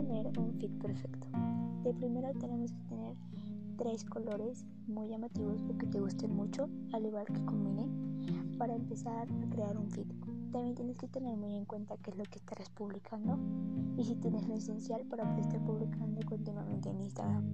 un fit perfecto. De primero tenemos que tener tres colores muy llamativos o que te gusten mucho, al igual que combine, para empezar a crear un feed. También tienes que tener muy en cuenta qué es lo que estarás publicando y si tienes lo esencial para poder estar publicando continuamente en Instagram.